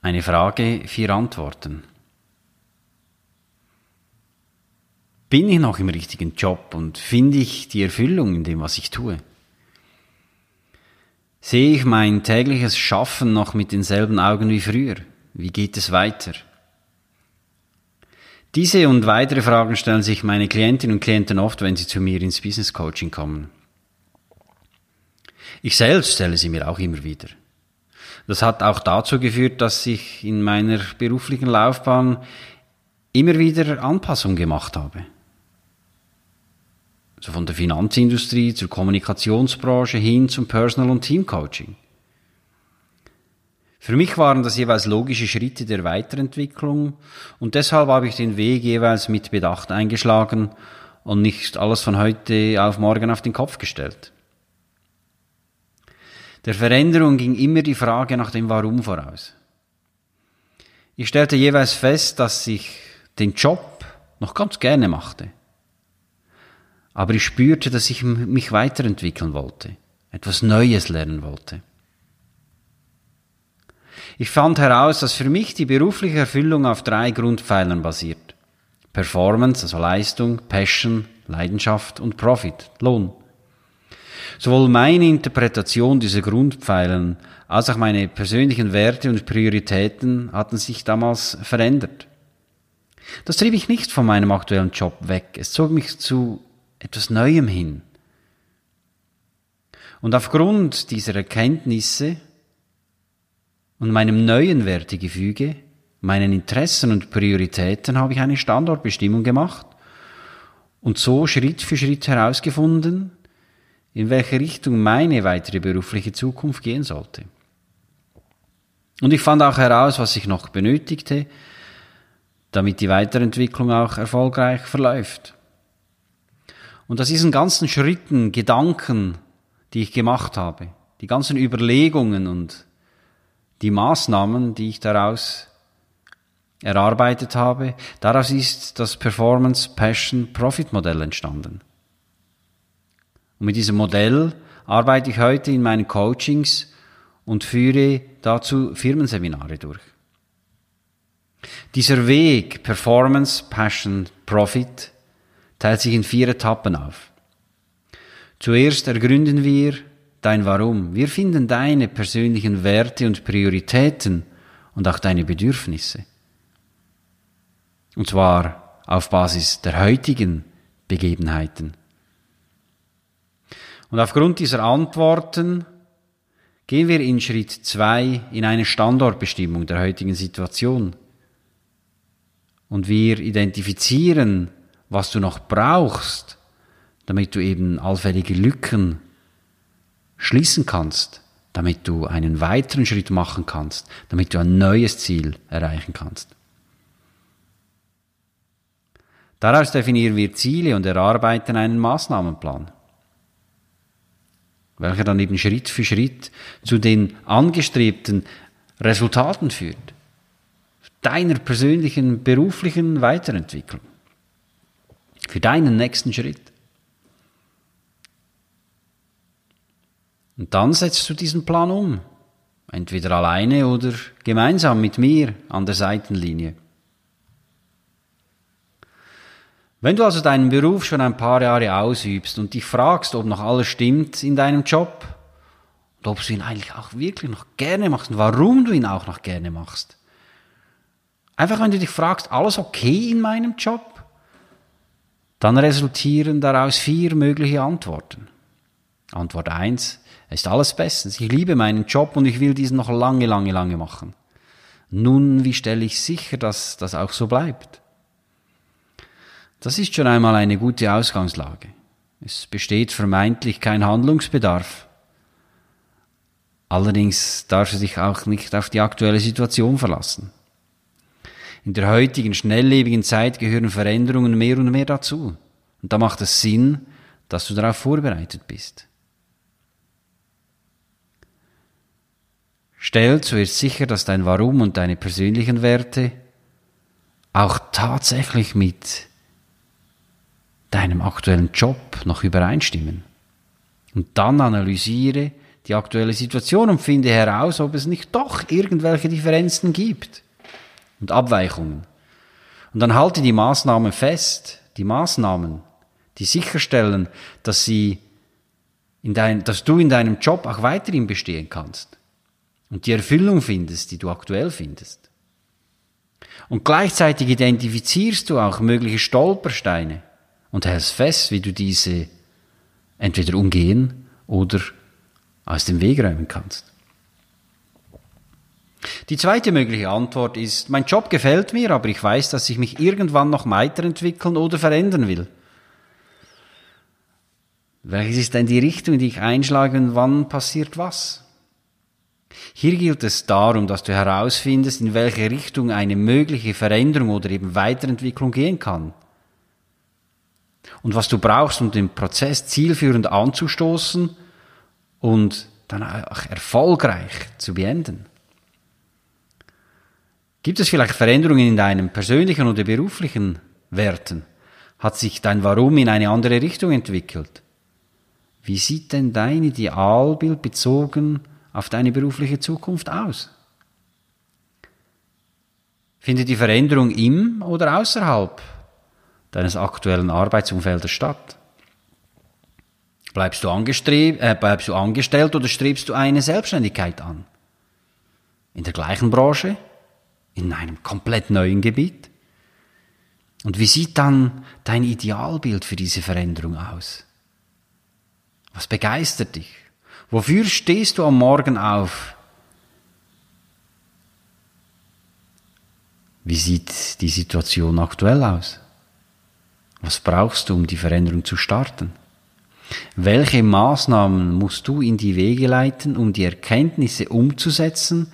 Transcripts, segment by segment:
Eine Frage, vier Antworten. Bin ich noch im richtigen Job und finde ich die Erfüllung in dem, was ich tue? Sehe ich mein tägliches Schaffen noch mit denselben Augen wie früher? Wie geht es weiter? Diese und weitere Fragen stellen sich meine Klientinnen und Klienten oft, wenn sie zu mir ins Business Coaching kommen. Ich selbst stelle sie mir auch immer wieder. Das hat auch dazu geführt, dass ich in meiner beruflichen Laufbahn immer wieder Anpassungen gemacht habe. Also von der Finanzindustrie zur Kommunikationsbranche hin zum Personal- und Teamcoaching. Für mich waren das jeweils logische Schritte der Weiterentwicklung und deshalb habe ich den Weg jeweils mit Bedacht eingeschlagen und nicht alles von heute auf morgen auf den Kopf gestellt. Der Veränderung ging immer die Frage nach dem Warum voraus. Ich stellte jeweils fest, dass ich den Job noch ganz gerne machte. Aber ich spürte, dass ich mich weiterentwickeln wollte, etwas Neues lernen wollte. Ich fand heraus, dass für mich die berufliche Erfüllung auf drei Grundpfeilern basiert. Performance, also Leistung, Passion, Leidenschaft und Profit, Lohn. Sowohl meine Interpretation dieser Grundpfeilen als auch meine persönlichen Werte und Prioritäten hatten sich damals verändert. Das trieb ich nicht von meinem aktuellen Job weg. Es zog mich zu etwas Neuem hin. Und aufgrund dieser Erkenntnisse und meinem neuen Wertegefüge, meinen Interessen und Prioritäten habe ich eine Standortbestimmung gemacht und so Schritt für Schritt herausgefunden, in welche Richtung meine weitere berufliche Zukunft gehen sollte. Und ich fand auch heraus, was ich noch benötigte, damit die Weiterentwicklung auch erfolgreich verläuft. Und aus diesen ganzen Schritten, Gedanken, die ich gemacht habe, die ganzen Überlegungen und die Maßnahmen, die ich daraus erarbeitet habe, daraus ist das Performance Passion Profit Modell entstanden. Und mit diesem Modell arbeite ich heute in meinen Coachings und führe dazu Firmenseminare durch. Dieser Weg Performance, Passion, Profit teilt sich in vier Etappen auf. Zuerst ergründen wir dein Warum. Wir finden deine persönlichen Werte und Prioritäten und auch deine Bedürfnisse. Und zwar auf Basis der heutigen Begebenheiten. Und aufgrund dieser Antworten gehen wir in Schritt zwei in eine Standortbestimmung der heutigen Situation. Und wir identifizieren, was du noch brauchst, damit du eben allfällige Lücken schließen kannst, damit du einen weiteren Schritt machen kannst, damit du ein neues Ziel erreichen kannst. Daraus definieren wir Ziele und erarbeiten einen Maßnahmenplan welcher dann eben Schritt für Schritt zu den angestrebten Resultaten führt. Deiner persönlichen beruflichen Weiterentwicklung. Für deinen nächsten Schritt. Und dann setzt du diesen Plan um. Entweder alleine oder gemeinsam mit mir an der Seitenlinie. Wenn du also deinen Beruf schon ein paar Jahre ausübst und dich fragst, ob noch alles stimmt in deinem Job und ob du ihn eigentlich auch wirklich noch gerne machst und warum du ihn auch noch gerne machst. Einfach wenn du dich fragst, alles okay in meinem Job? Dann resultieren daraus vier mögliche Antworten. Antwort eins: ist alles bestens. Ich liebe meinen Job und ich will diesen noch lange, lange, lange machen. Nun, wie stelle ich sicher, dass das auch so bleibt? Das ist schon einmal eine gute Ausgangslage. Es besteht vermeintlich kein Handlungsbedarf. Allerdings darfst du dich auch nicht auf die aktuelle Situation verlassen. In der heutigen schnelllebigen Zeit gehören Veränderungen mehr und mehr dazu. Und da macht es Sinn, dass du darauf vorbereitet bist. Stell zuerst sicher, dass dein Warum und deine persönlichen Werte auch tatsächlich mit deinem aktuellen Job noch übereinstimmen. Und dann analysiere die aktuelle Situation und finde heraus, ob es nicht doch irgendwelche Differenzen gibt und Abweichungen. Und dann halte die Maßnahmen fest, die Maßnahmen, die sicherstellen, dass sie in dein, dass du in deinem Job auch weiterhin bestehen kannst und die Erfüllung findest, die du aktuell findest. Und gleichzeitig identifizierst du auch mögliche Stolpersteine und hältst fest, wie du diese entweder umgehen oder aus dem Weg räumen kannst. Die zweite mögliche Antwort ist, mein Job gefällt mir, aber ich weiß, dass ich mich irgendwann noch weiterentwickeln oder verändern will. Welches ist denn die Richtung, die ich einschlage und wann passiert was? Hier gilt es darum, dass du herausfindest, in welche Richtung eine mögliche Veränderung oder eben Weiterentwicklung gehen kann. Und was du brauchst, um den Prozess zielführend anzustoßen und dann auch erfolgreich zu beenden. Gibt es vielleicht Veränderungen in deinen persönlichen oder beruflichen Werten? Hat sich dein Warum in eine andere Richtung entwickelt? Wie sieht denn dein Idealbild bezogen auf deine berufliche Zukunft aus? Findet die Veränderung im oder außerhalb deines aktuellen Arbeitsumfeldes statt? Bleibst du, äh, bleibst du angestellt oder strebst du eine Selbstständigkeit an? In der gleichen Branche? In einem komplett neuen Gebiet? Und wie sieht dann dein Idealbild für diese Veränderung aus? Was begeistert dich? Wofür stehst du am Morgen auf? Wie sieht die Situation aktuell aus? Was brauchst du, um die Veränderung zu starten? Welche Maßnahmen musst du in die Wege leiten, um die Erkenntnisse umzusetzen,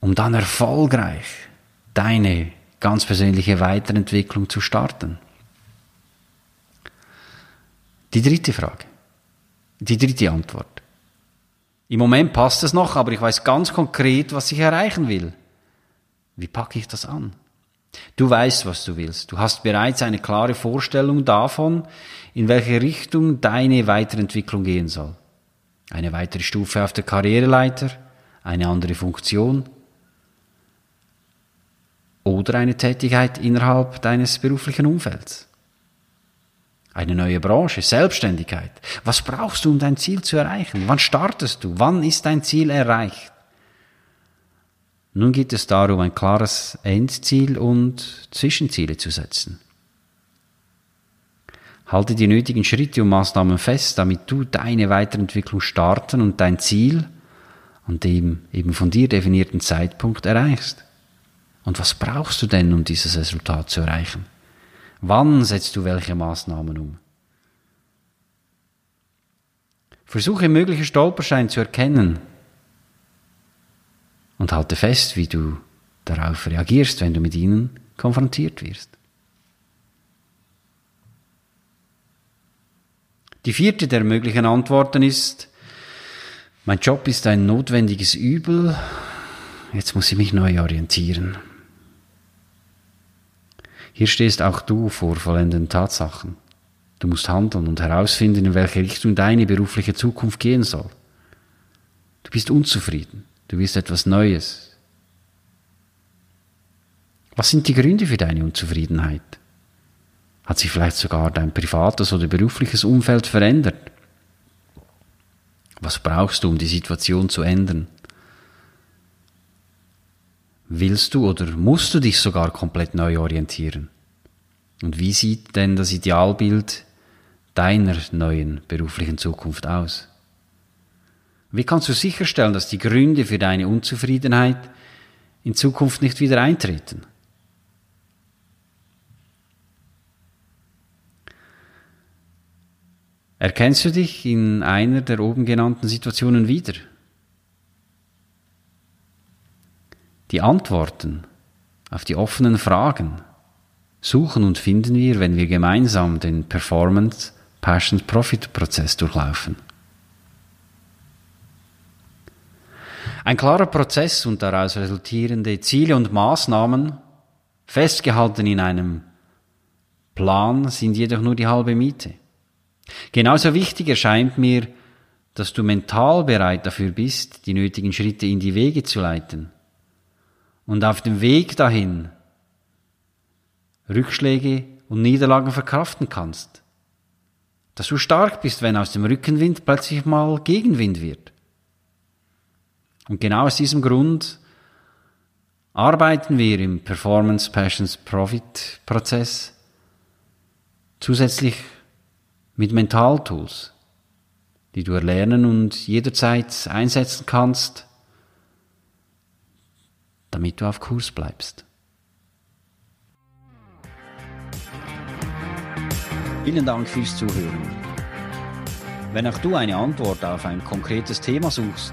um dann erfolgreich deine ganz persönliche Weiterentwicklung zu starten? Die dritte Frage. Die dritte Antwort. Im Moment passt es noch, aber ich weiß ganz konkret, was ich erreichen will. Wie packe ich das an? Du weißt, was du willst. Du hast bereits eine klare Vorstellung davon, in welche Richtung deine Weiterentwicklung gehen soll. Eine weitere Stufe auf der Karriereleiter, eine andere Funktion oder eine Tätigkeit innerhalb deines beruflichen Umfelds. Eine neue Branche, Selbstständigkeit. Was brauchst du, um dein Ziel zu erreichen? Wann startest du? Wann ist dein Ziel erreicht? Nun geht es darum, ein klares Endziel und Zwischenziele zu setzen. Halte die nötigen Schritte und Maßnahmen fest, damit du deine Weiterentwicklung starten und dein Ziel an dem eben von dir definierten Zeitpunkt erreichst. Und was brauchst du denn, um dieses Resultat zu erreichen? Wann setzt du welche Maßnahmen um? Versuche mögliche Stolpersteine zu erkennen und halte fest, wie du darauf reagierst, wenn du mit ihnen konfrontiert wirst. Die vierte der möglichen Antworten ist, mein Job ist ein notwendiges Übel, jetzt muss ich mich neu orientieren. Hier stehst auch du vor vollendeten Tatsachen. Du musst handeln und herausfinden, in welche Richtung deine berufliche Zukunft gehen soll. Du bist unzufrieden. Du willst etwas Neues. Was sind die Gründe für deine Unzufriedenheit? Hat sich vielleicht sogar dein privates oder berufliches Umfeld verändert? Was brauchst du, um die Situation zu ändern? Willst du oder musst du dich sogar komplett neu orientieren? Und wie sieht denn das Idealbild deiner neuen beruflichen Zukunft aus? Wie kannst du sicherstellen, dass die Gründe für deine Unzufriedenheit in Zukunft nicht wieder eintreten? Erkennst du dich in einer der oben genannten Situationen wieder? Die Antworten auf die offenen Fragen suchen und finden wir, wenn wir gemeinsam den Performance Passion Profit Prozess durchlaufen. Ein klarer Prozess und daraus resultierende Ziele und Maßnahmen, festgehalten in einem Plan, sind jedoch nur die halbe Miete. Genauso wichtig erscheint mir, dass du mental bereit dafür bist, die nötigen Schritte in die Wege zu leiten. Und auf dem Weg dahin Rückschläge und Niederlagen verkraften kannst. Dass du stark bist, wenn aus dem Rückenwind plötzlich mal Gegenwind wird. Und genau aus diesem Grund arbeiten wir im Performance Passions Profit Prozess zusätzlich mit Mentaltools, die du erlernen und jederzeit einsetzen kannst, damit du auf Kurs bleibst. Vielen Dank fürs Zuhören. Wenn auch du eine Antwort auf ein konkretes Thema suchst